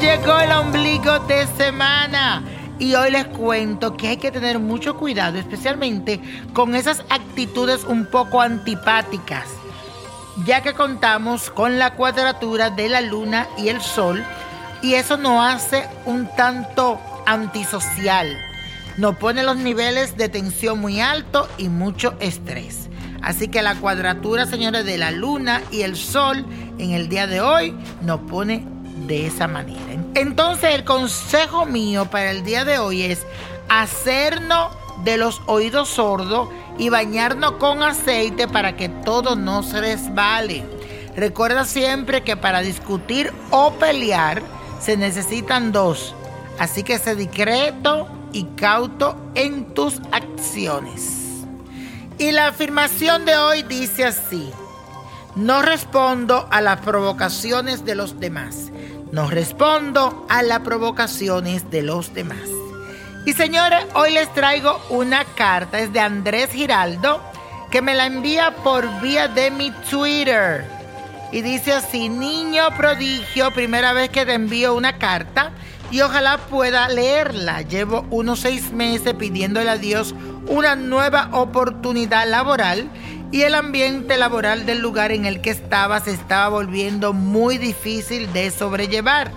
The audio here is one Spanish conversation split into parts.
llegó el ombligo de semana. Y hoy les cuento que hay que tener mucho cuidado, especialmente con esas actitudes un poco antipáticas, ya que contamos con la cuadratura de la luna y el sol, y eso nos hace un tanto antisocial. Nos pone los niveles de tensión muy alto y mucho estrés. Así que la cuadratura, señores, de la luna y el sol en el día de hoy nos pone de esa manera. Entonces el consejo mío para el día de hoy es hacernos de los oídos sordos y bañarnos con aceite para que todo no se resbale. Recuerda siempre que para discutir o pelear se necesitan dos. Así que sé discreto y cauto en tus acciones. Y la afirmación de hoy dice así. No respondo a las provocaciones de los demás no respondo a las provocaciones de los demás. Y señores, hoy les traigo una carta, es de Andrés Giraldo, que me la envía por vía de mi Twitter. Y dice así, niño prodigio, primera vez que te envío una carta y ojalá pueda leerla. Llevo unos seis meses pidiéndole a Dios una nueva oportunidad laboral y el ambiente laboral del lugar en el que estaba se estaba volviendo muy difícil de sobrellevar.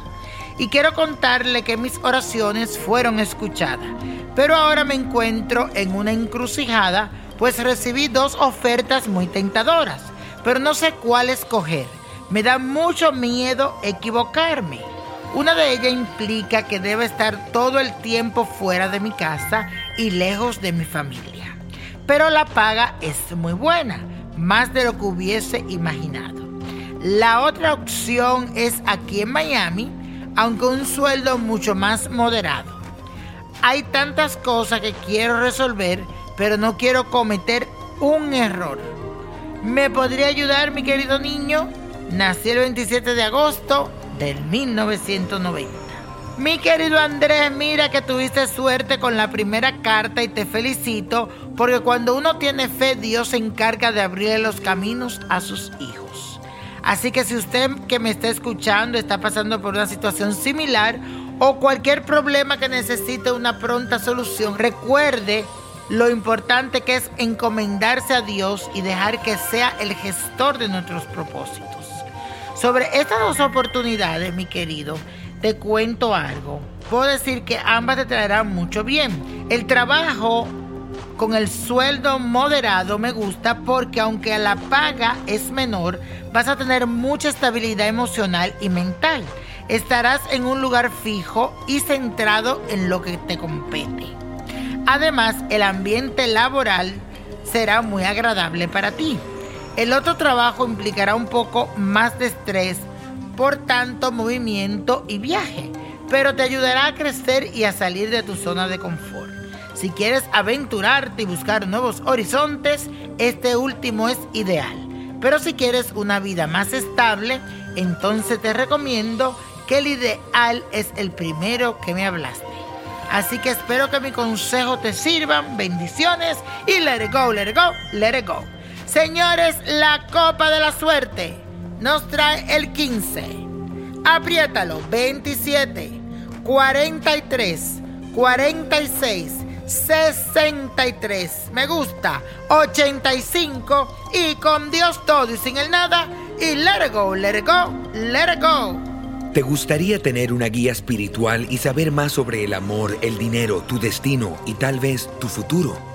Y quiero contarle que mis oraciones fueron escuchadas, pero ahora me encuentro en una encrucijada, pues recibí dos ofertas muy tentadoras, pero no sé cuál escoger. Me da mucho miedo equivocarme. Una de ellas implica que debo estar todo el tiempo fuera de mi casa y lejos de mi familia pero la paga es muy buena, más de lo que hubiese imaginado. La otra opción es aquí en Miami, aunque un sueldo mucho más moderado. Hay tantas cosas que quiero resolver, pero no quiero cometer un error. ¿Me podría ayudar mi querido niño? Nací el 27 de agosto del 1990. Mi querido Andrés, mira que tuviste suerte con la primera carta y te felicito porque cuando uno tiene fe, Dios se encarga de abrirle los caminos a sus hijos. Así que si usted que me está escuchando está pasando por una situación similar o cualquier problema que necesite una pronta solución, recuerde lo importante que es encomendarse a Dios y dejar que sea el gestor de nuestros propósitos. Sobre estas dos oportunidades, mi querido, te cuento algo. Puedo decir que ambas te traerán mucho bien. El trabajo con el sueldo moderado me gusta porque aunque la paga es menor, vas a tener mucha estabilidad emocional y mental. Estarás en un lugar fijo y centrado en lo que te compete. Además, el ambiente laboral será muy agradable para ti. El otro trabajo implicará un poco más de estrés por tanto movimiento y viaje, pero te ayudará a crecer y a salir de tu zona de confort. Si quieres aventurarte y buscar nuevos horizontes, este último es ideal. Pero si quieres una vida más estable, entonces te recomiendo que el ideal es el primero que me hablaste. Así que espero que mi consejo te sirvan. Bendiciones y let it go, let it go, let it go. Señores, la copa de la suerte nos trae el 15. Apriétalo, 27, 43, 46, 63, me gusta, 85 y con Dios todo y sin el nada y let it go, let it go, let it go. ¿Te gustaría tener una guía espiritual y saber más sobre el amor, el dinero, tu destino y tal vez tu futuro?